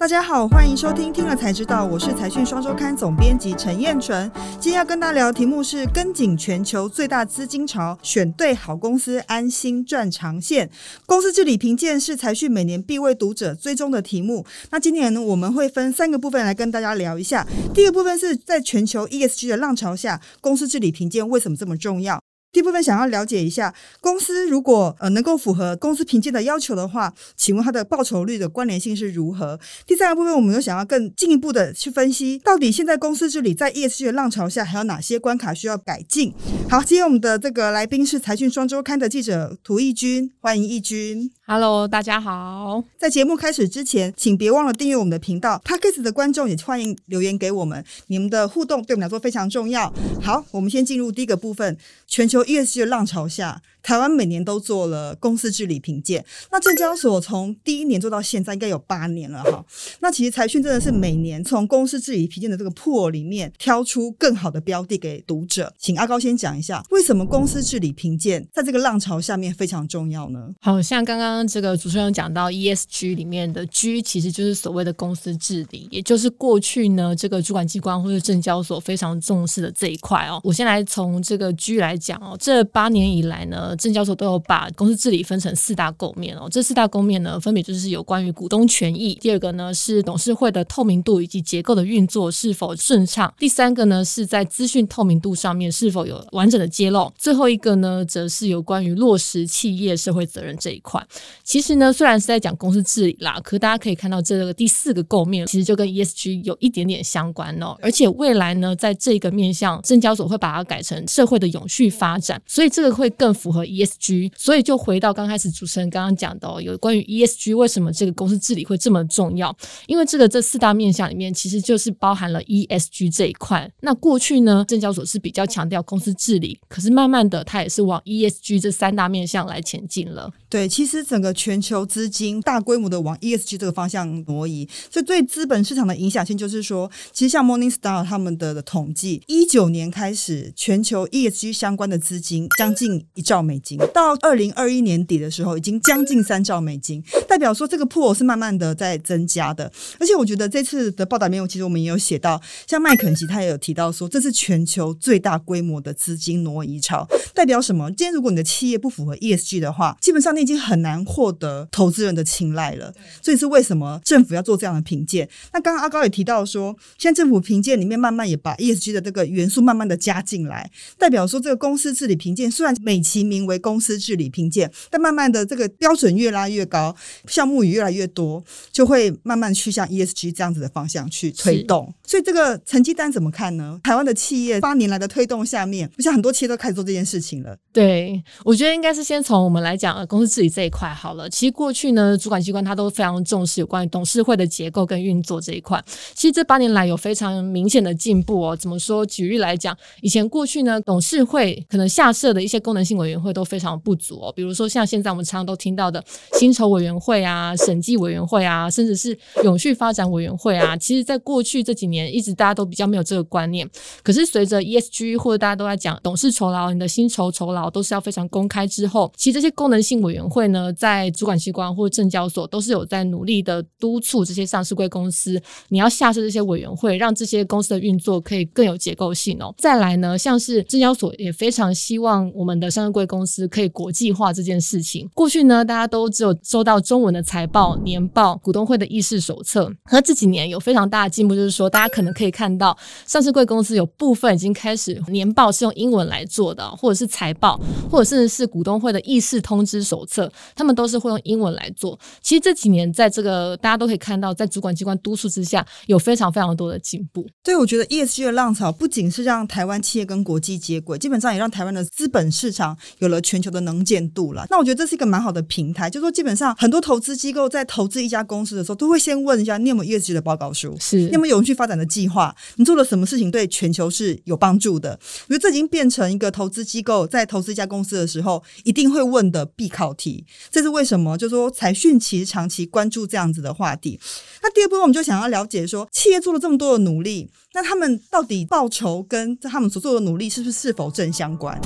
大家好，欢迎收听听了才知道，我是财讯双周刊总编辑陈彦纯。今天要跟大家聊的题目是跟紧全球最大资金潮，选对好公司，安心赚长线。公司治理评鉴是财讯每年必为读者追踪的题目。那今年呢，我们会分三个部分来跟大家聊一下。第一个部分是在全球 ESG 的浪潮下，公司治理评鉴为什么这么重要？第一部分想要了解一下，公司如果呃能够符合公司评鉴的要求的话，请问它的报酬率的关联性是如何？第三个部分，我们又想要更进一步的去分析，到底现在公司治理在 ESG 的浪潮下，还有哪些关卡需要改进？好，今天我们的这个来宾是财讯双周刊的记者涂奕君，欢迎奕君。Hello，大家好。在节目开始之前，请别忘了订阅我们的频道。Podcast 的观众也欢迎留言给我们，你们的互动对我们来说非常重要。好，我们先进入第一个部分。全球 ESG 的浪潮下，台湾每年都做了公司治理评鉴。那证交所从第一年做到现在，应该有八年了哈。那其实财讯真的是每年从公司治理评鉴的这个 pool 里面挑出更好的标的给读者。请阿高先讲一下，为什么公司治理评鉴在这个浪潮下面非常重要呢？好像刚刚。这个主持人讲到 ESG 里面的 G，其实就是所谓的公司治理，也就是过去呢这个主管机关或者证交所非常重视的这一块哦。我先来从这个 G 来讲哦，这八年以来呢，证交所都有把公司治理分成四大构面哦。这四大构面呢，分别就是有关于股东权益，第二个呢是董事会的透明度以及结构的运作是否顺畅，第三个呢是在资讯透明度上面是否有完整的揭露，最后一个呢则是有关于落实企业社会责任这一块。其实呢，虽然是在讲公司治理啦，可大家可以看到这个第四个构面，其实就跟 ESG 有一点点相关哦。而且未来呢，在这个面向，证交所会把它改成社会的永续发展，所以这个会更符合 ESG。所以就回到刚开始主持人刚刚讲的哦，有关于 ESG 为什么这个公司治理会这么重要？因为这个这四大面向里面，其实就是包含了 ESG 这一块。那过去呢，证交所是比较强调公司治理，可是慢慢的，它也是往 ESG 这三大面向来前进了。对，其实整个。全球资金大规模的往 ESG 这个方向挪移，所以对资本市场的影响性就是说，其实像 Morningstar 他们的统计，一九年开始，全球 ESG 相关的资金将近一兆美金，到二零二一年底的时候，已经将近三兆美金，代表说这个 pool 是慢慢的在增加的。而且我觉得这次的报道里面，其实我们也有写到，像麦肯锡他也有提到说，这是全球最大规模的资金挪移潮，代表什么？今天如果你的企业不符合 ESG 的话，基本上你已经很难。获得投资人的青睐了，所以是为什么政府要做这样的评鉴？那刚刚阿高也提到说，现在政府评鉴里面慢慢也把 ESG 的这个元素慢慢的加进来，代表说这个公司治理评鉴虽然美其名为公司治理评鉴，但慢慢的这个标准越拉越高，项目也越来越多，就会慢慢去向 ESG 这样子的方向去推动。所以这个成绩单怎么看呢？台湾的企业八年来的推动下面，我想很多企业都开始做这件事情了。对，我觉得应该是先从我们来讲公司治理这一块。好了，其实过去呢，主管机关他都非常重视有关于董事会的结构跟运作这一块。其实这八年来有非常明显的进步哦。怎么说？举例来讲，以前过去呢，董事会可能下设的一些功能性委员会都非常不足哦。比如说像现在我们常常都听到的薪酬委员会啊、审计委员会啊，甚至是永续发展委员会啊。其实，在过去这几年，一直大家都比较没有这个观念。可是随着 ESG 或者大家都在讲董事酬劳、你的薪酬酬劳都是要非常公开之后，其实这些功能性委员员会呢，在主管机关或证交所都是有在努力的督促这些上市贵公司，你要下设这些委员会，让这些公司的运作可以更有结构性哦。再来呢，像是证交所也非常希望我们的上市贵公司可以国际化这件事情。过去呢，大家都只有收到中文的财报、年报、股东会的议事手册，和这几年有非常大的进步，就是说大家可能可以看到上市贵公司有部分已经开始年报是用英文来做的，或者是财报，或者甚至是股东会的议事通知手册，他们都是会用英文来做。其实这几年在这个大家都可以看到，在主管机关督促之下，有非常非常多的进步。对，我觉得 ESG 的浪潮不仅是让台湾企业跟国际接轨，基本上也让台湾的资本市场有了全球的能见度了。那我觉得这是一个蛮好的平台，就是说基本上很多投资机构在投资一家公司的时候，都会先问一下你有没有 ESG 的报告书，是你有没有永续发展的计划，你做了什么事情对全球是有帮助的。我觉得这已经变成一个投资机构在投资一家公司的时候一定会问的必考题。这是为什么？就说财讯其实长期关注这样子的话题。那第二部分我们就想要了解说，企业做了这么多的努力，那他们到底报酬跟他们所做的努力是不是是否正相关？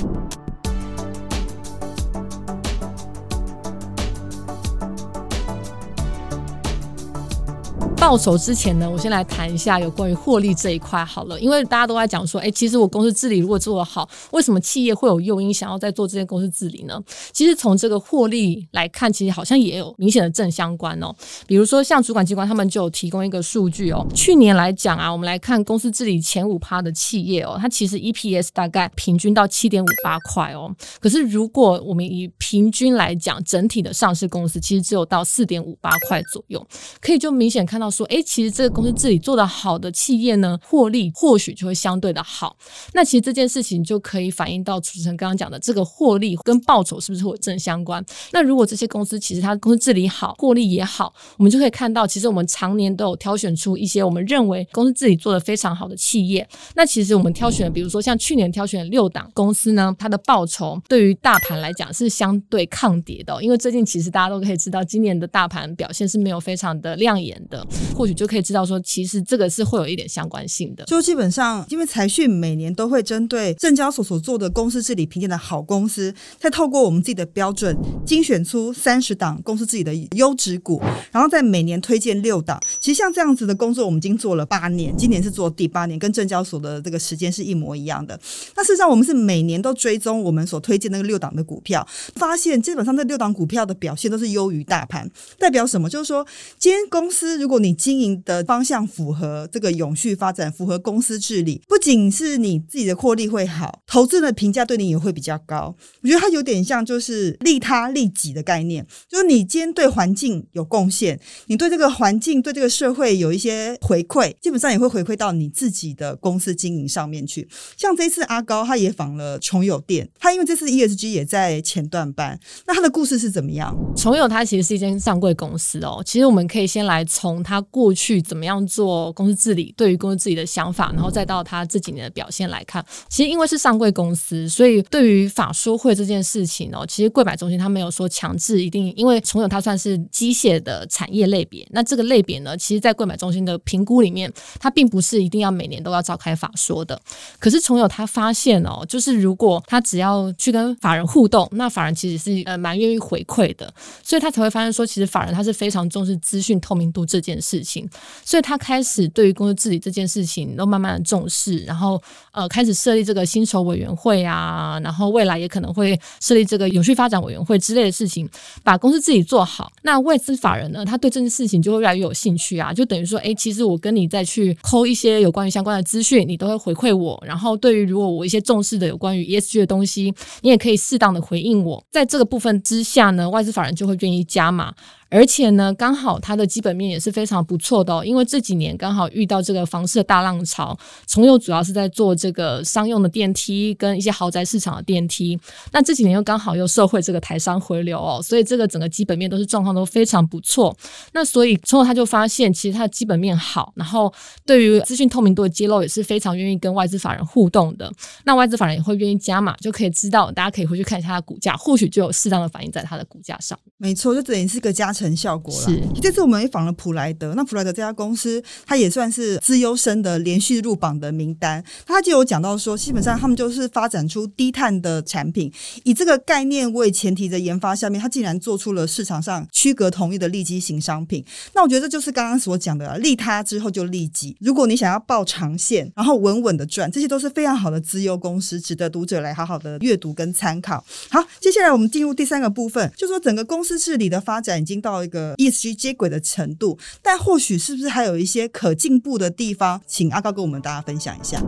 报酬之前呢，我先来谈一下有关于获利这一块好了，因为大家都在讲说，哎，其实我公司治理如果做得好，为什么企业会有诱因想要再做这件公司治理呢？其实从这个获利来看，其实好像也有明显的正相关哦。比如说像主管机关他们就有提供一个数据哦，去年来讲啊，我们来看公司治理前五趴的企业哦，它其实 EPS 大概平均到七点五八块哦。可是如果我们以平均来讲，整体的上市公司其实只有到四点五八块左右，可以就明显看到。说，哎，其实这个公司治理做得好的企业呢，获利或许就会相对的好。那其实这件事情就可以反映到主持人刚刚讲的这个获利跟报酬是不是会正相关？那如果这些公司其实它公司治理好，获利也好，我们就可以看到，其实我们常年都有挑选出一些我们认为公司治理做得非常好的企业。那其实我们挑选，比如说像去年挑选六档公司呢，它的报酬对于大盘来讲是相对抗跌的，因为最近其实大家都可以知道，今年的大盘表现是没有非常的亮眼的。或许就可以知道说，其实这个是会有一点相关性的。就基本上，因为财讯每年都会针对证交所所做的公司治理评鉴的好公司，再透过我们自己的标准精选出三十档公司自己的优质股，然后再每年推荐六档。其实像这样子的工作，我们已经做了八年，今年是做第八年，跟证交所的这个时间是一模一样的。那事实上，我们是每年都追踪我们所推荐那个六档的股票，发现基本上这六档股票的表现都是优于大盘。代表什么？就是说，今天公司如果你经营的方向符合这个永续发展，符合公司治理，不仅是你自己的获利会好，投资的评价对你也会比较高。我觉得它有点像就是利他利己的概念，就是你今天对环境有贡献，你对这个环境对这个社会有一些回馈，基本上也会回馈到你自己的公司经营上面去。像这次阿高他也访了崇友店，他因为这次 ESG 也在前段班，那他的故事是怎么样？崇友他其实是一间上柜公司哦，其实我们可以先来从它他过去怎么样做公司治理，对于公司治理的想法，然后再到他这几年的表现来看。其实因为是上柜公司，所以对于法说会这件事情哦，其实柜买中心他没有说强制一定，因为崇友它算是机械的产业类别，那这个类别呢，其实在柜买中心的评估里面，它并不是一定要每年都要召开法说的。可是崇友他发现哦，就是如果他只要去跟法人互动，那法人其实是呃蛮愿意回馈的，所以他才会发现说，其实法人他是非常重视资讯透明度这件事情。所以他开始对于公司治理这件事情都慢慢的重视，然后呃开始设立这个薪酬委员会啊，然后未来也可能会设立这个永续发展委员会之类的事情，把公司自己做好。那外资法人呢，他对这件事情就会越来越有兴趣啊，就等于说，哎，其实我跟你再去抠一些有关于相关的资讯，你都会回馈我。然后对于如果我一些重视的有关于 ESG 的东西，你也可以适当的回应我。在这个部分之下呢，外资法人就会愿意加码。而且呢，刚好它的基本面也是非常不错的哦，因为这几年刚好遇到这个房市的大浪潮，崇友主要是在做这个商用的电梯跟一些豪宅市场的电梯，那这几年又刚好又受惠这个台商回流哦，所以这个整个基本面都是状况都非常不错。那所以崇友他就发现，其实它的基本面好，然后对于资讯透明度的揭露也是非常愿意跟外资法人互动的。那外资法人也会愿意加码，就可以知道，大家可以回去看一下它的股价，或许就有适当的反映在它的股价上。没错，就等于是个加成。成效果了。这次我们也访了普莱德，那普莱德这家公司，它也算是资优生的连续入榜的名单。他就有讲到说，基本上他们就是发展出低碳的产品，以这个概念为前提的研发下面，他竟然做出了市场上区隔同一的利基型商品。那我觉得这就是刚刚所讲的，利他之后就利己。如果你想要抱长线，然后稳稳的赚，这些都是非常好的资优公司，值得读者来好好的阅读跟参考。好，接下来我们进入第三个部分，就说整个公司治理的发展已经到。到一个 ESG 接轨的程度，但或许是不是还有一些可进步的地方？请阿高跟我们大家分享一下。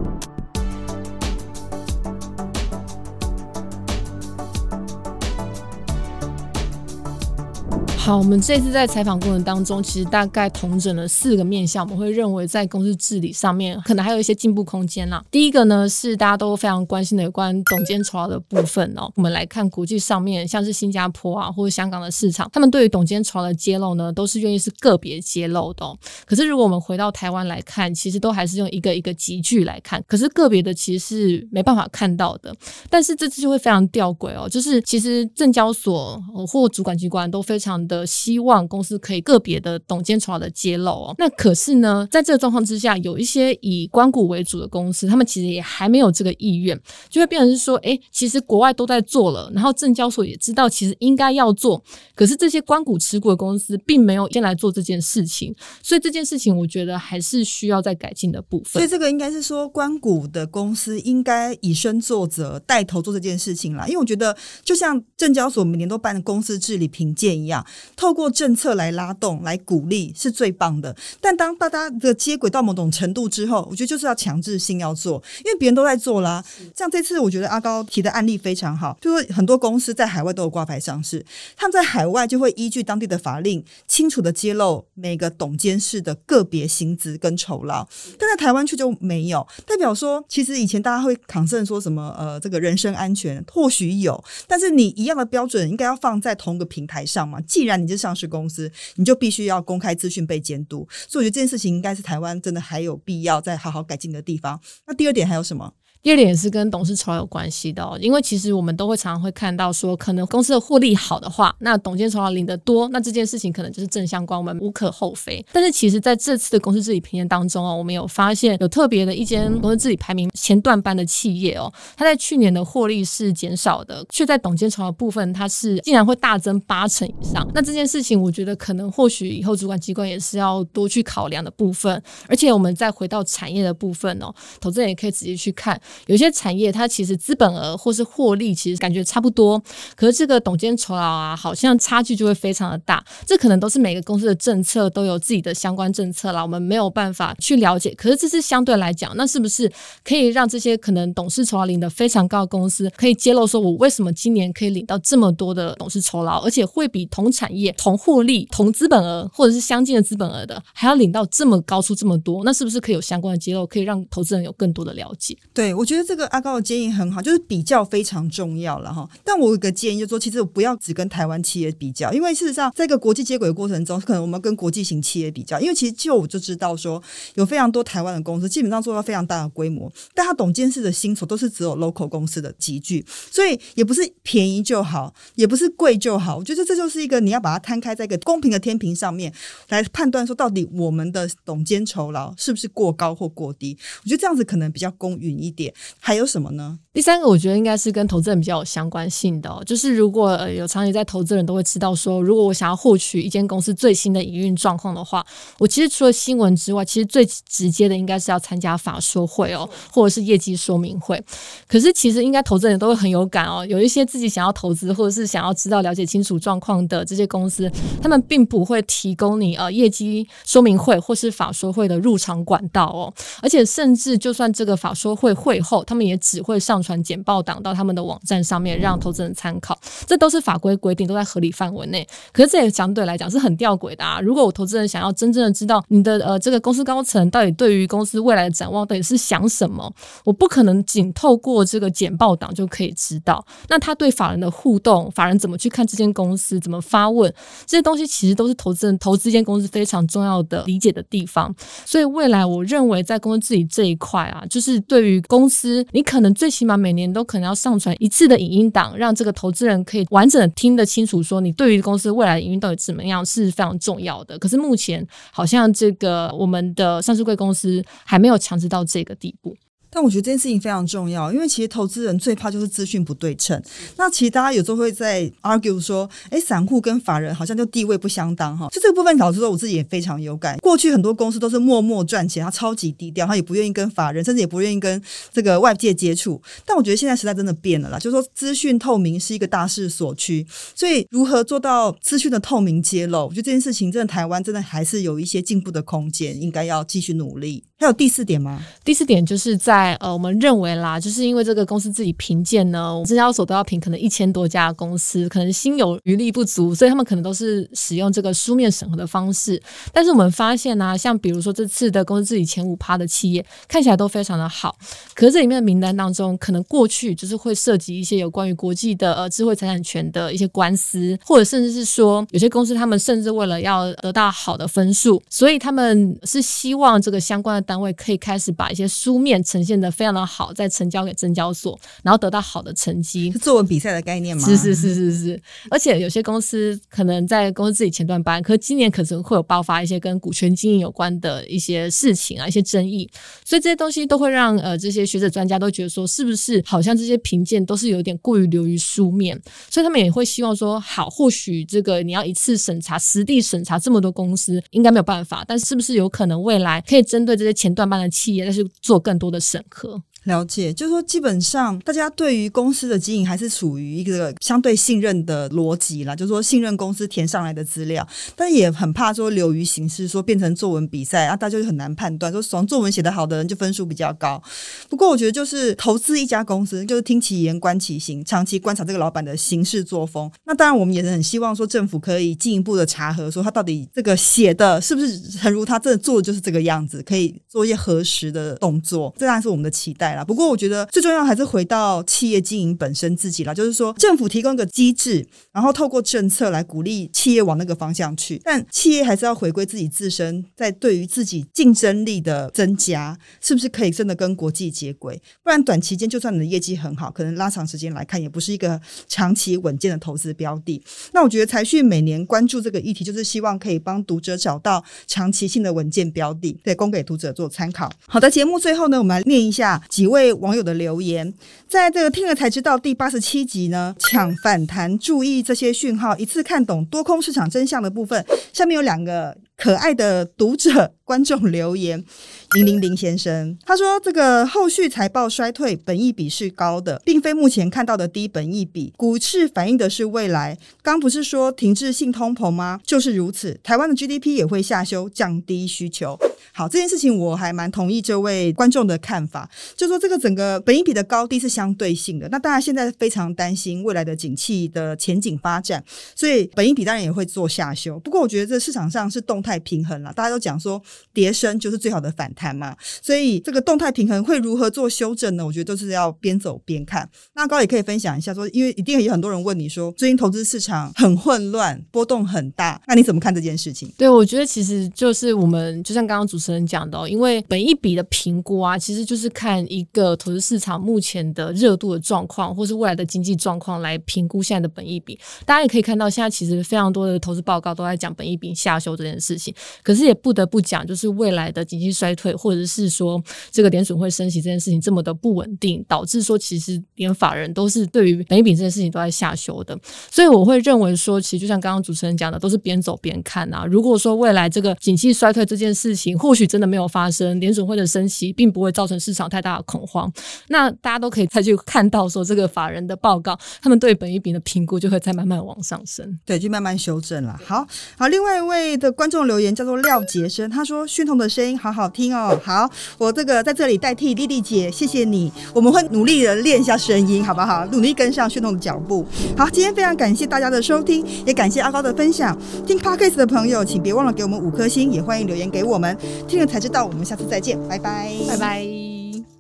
好，我们这次在采访过程当中，其实大概统整了四个面向，我们会认为在公司治理上面可能还有一些进步空间啦。第一个呢是大家都非常关心的有关董监酬劳的部分哦。我们来看国际上面，像是新加坡啊或者香港的市场，他们对于董监酬劳的揭露呢，都是愿意是个别揭露的哦。可是如果我们回到台湾来看，其实都还是用一个一个集聚来看，可是个别的其实是没办法看到的。但是这次就会非常吊诡哦，就是其实证交所或主管机关都非常的。的希望公司可以个别的董监酬劳的揭露哦。那可是呢，在这个状况之下，有一些以关谷为主的公司，他们其实也还没有这个意愿，就会变成是说，哎，其实国外都在做了，然后证交所也知道其实应该要做，可是这些关谷持股的公司并没有先来做这件事情，所以这件事情我觉得还是需要再改进的部分。所以这个应该是说，关谷的公司应该以身作则，带头做这件事情啦。因为我觉得，就像证交所每年都办的公司治理评鉴一样，透过政策来拉动、来鼓励是最棒的。但当大家的接轨到某种程度之后，我觉得就是要强制性要做，因为别人都在做啦。像这次我觉得阿高提的案例非常好，就是很多公司在海外都有挂牌上市，他们在海外就会依据当地的法令，清楚的揭露每个董监事的个别薪资跟酬劳，但在台湾却就没有。代表说，其实以前大家会 concern 说什么呃，这个人身安全或许有，但是你一样的标准应该要放在同一个平台上嘛。既然你是上市公司，你就必须要公开资讯被监督。所以我觉得这件事情应该是台湾真的还有必要再好好改进的地方。那第二点还有什么？第二点也是跟董事酬有关系的哦，因为其实我们都会常常会看到说，可能公司的获利好的话，那董监酬劳领得多，那这件事情可能就是正相关，我们无可厚非。但是其实在这次的公司治理评鉴当中哦，我们有发现有特别的一间公司治理排名前段班的企业哦，它在去年的获利是减少的，却在董监酬劳部分它是竟然会大增八成以上。那这件事情我觉得可能或许以后主管机关也是要多去考量的部分。而且我们再回到产业的部分哦，投资人也可以直接去看。有些产业它其实资本额或是获利其实感觉差不多，可是这个董监酬劳啊，好像差距就会非常的大。这可能都是每个公司的政策都有自己的相关政策啦，我们没有办法去了解。可是这是相对来讲，那是不是可以让这些可能董事酬劳领的非常高的公司，可以揭露说我为什么今年可以领到这么多的董事酬劳，而且会比同产业、同获利、同资本额或者是相近的资本额的还要领到这么高出这么多？那是不是可以有相关的揭露，可以让投资人有更多的了解？对，我觉得这个。阿高的建议很好，就是比较非常重要了哈。但我有个建议，就说，其实我不要只跟台湾企业比较，因为事实上，在一个国际接轨的过程中，可能我们跟国际型企业比较。因为其实就我就知道说，有非常多台湾的公司，基本上做到非常大的规模，但他董监事的薪酬都是只有 local 公司的集聚，所以也不是便宜就好，也不是贵就好。我觉得这就是一个你要把它摊开在一个公平的天平上面来判断，说到底我们的董监酬劳是不是过高或过低？我觉得这样子可能比较公允一点。还有什么呢？第三个，我觉得应该是跟投资人比较有相关性的，就是如果有长期在投资人都会知道说，如果我想要获取一间公司最新的营运状况的话，我其实除了新闻之外，其实最直接的应该是要参加法说会哦，或者是业绩说明会。可是其实应该投资人都会很有感哦，有一些自己想要投资或者是想要知道了解清楚状况的这些公司，他们并不会提供你呃业绩说明会或是法说会的入场管道哦，而且甚至就算这个法说会会后，他们也只会上传简报档到他们的网站上面，让投资人参考。这都是法规规定，都在合理范围内。可是这也相对来讲是很吊诡的啊！如果我投资人想要真正的知道你的呃这个公司高层到底对于公司未来的展望到底是想什么，我不可能仅透过这个简报档就可以知道。那他对法人的互动，法人怎么去看这间公司，怎么发问，这些东西其实都是投资人投资一间公司非常重要的理解的地方。所以未来我认为在公司治理这一块啊，就是对于公公司，你可能最起码每年都可能要上传一次的影音档，让这个投资人可以完整的听得清楚，说你对于公司未来的营运到底怎么样是非常重要的。可是目前好像这个我们的上市贵公司还没有强制到这个地步。但我觉得这件事情非常重要，因为其实投资人最怕就是资讯不对称。那其实大家有时候会在 argue 说，哎，散户跟法人好像就地位不相当哈。就这个部分，导致说，我自己也非常有感。过去很多公司都是默默赚钱，他超级低调，他也不愿意跟法人，甚至也不愿意跟这个外界接触。但我觉得现在时代真的变了啦，就是说资讯透明是一个大势所趋。所以如何做到资讯的透明揭露，我觉得这件事情真的台湾真的还是有一些进步的空间，应该要继续努力。还有第四点吗？第四点就是在呃，我们认为啦，就是因为这个公司自己评鉴呢，证交所都要评可能一千多家公司，可能心有余力不足，所以他们可能都是使用这个书面审核的方式。但是我们发现呢、像比如说这次的公司自己前五趴的企业，看起来都非常的好，可是这里面的名单当中，可能过去就是会涉及一些有关于国际的呃智慧财产权的一些官司，或者甚至是说有些公司他们甚至为了要得到好的分数，所以他们是希望这个相关的。单位可以开始把一些书面呈现的非常的好，再呈交给证交所，然后得到好的成绩。是作文比赛的概念吗？是是是是是。而且有些公司可能在公司自己前段班，可今年可能会有爆发一些跟股权经营有关的一些事情啊，一些争议，所以这些东西都会让呃这些学者专家都觉得说，是不是好像这些评鉴都是有点过于流于书面，所以他们也会希望说，好，或许这个你要一次审查实地审查这么多公司，应该没有办法，但是是不是有可能未来可以针对这些前段班的企业，但是做更多的审核？了解，就是说，基本上大家对于公司的经营还是处于一个相对信任的逻辑啦，就是说信任公司填上来的资料，但也很怕说流于形式，说变成作文比赛啊，大家就很难判断，说从作文写得好的人就分数比较高。不过我觉得就是投资一家公司，就是听其言观其行，长期观察这个老板的行事作风。那当然，我们也是很希望说政府可以进一步的查核，说他到底这个写的是不是诚如他真的做的就是这个样子，可以做一些核实的动作，这当然是我们的期待。不过，我觉得最重要还是回到企业经营本身自己了，就是说政府提供一个机制，然后透过政策来鼓励企业往那个方向去，但企业还是要回归自己自身，在对于自己竞争力的增加，是不是可以真的跟国际接轨？不然短期间就算你的业绩很好，可能拉长时间来看，也不是一个长期稳健的投资标的。那我觉得财讯每年关注这个议题，就是希望可以帮读者找到长期性的稳健标的，对，供给读者做参考。好的，节目最后呢，我们来念一下几一位。网友的留言，在这个听了才知道第八十七集呢，抢反弹，注意这些讯号，一次看懂多空市场真相的部分。下面有两个可爱的读者观众留言。零零零先生他说：“这个后续财报衰退，本益比是高的，并非目前看到的低本益比。股市反映的是未来。刚不是说停滞性通膨吗？就是如此。台湾的 GDP 也会下修，降低需求。好，这件事情我还蛮同意这位观众的看法，就说这个整个本益比的高低是相对性的。那大家现在非常担心未来的景气的前景发展，所以本益比当然也会做下修。不过我觉得这市场上是动态平衡了，大家都讲说跌升就是最好的反弹。”嘛，所以这个动态平衡会如何做修正呢？我觉得都是要边走边看。那高也可以分享一下，说因为一定有很多人问你说，最近投资市场很混乱，波动很大，那你怎么看这件事情？对，我觉得其实就是我们就像刚刚主持持人讲的，因为本一笔的评估啊，其实就是看一个投资市场目前的热度的状况，或是未来的经济状况来评估现在的本一笔。大家也可以看到，现在其实非常多的投资报告都在讲本一笔下修这件事情，可是也不得不讲，就是未来的经济衰退。或者是说，这个联准会升息这件事情这么的不稳定，导致说其实连法人都是对于本一笔这件事情都在下修的。所以我会认为说，其实就像刚刚主持人讲的，都是边走边看啊。如果说未来这个景气衰退这件事情或或许真的没有发生，联准会的升息并不会造成市场太大的恐慌，那大家都可以再去看到说这个法人的报告，他们对本一比的评估就会再慢慢往上升，对，就慢慢修正了。好好，另外一位的观众留言叫做廖杰生，他说：“讯彤的声音好好听哦。”好，我这个在这里代替丽丽姐，谢谢你。我们会努力的练一下声音，好不好？努力跟上讯彤的脚步。好，今天非常感谢大家的收听，也感谢阿高的分享。听 Podcast 的朋友，请别忘了给我们五颗星，也欢迎留言给我们。听了才知道，我们下次再见，拜拜，拜拜。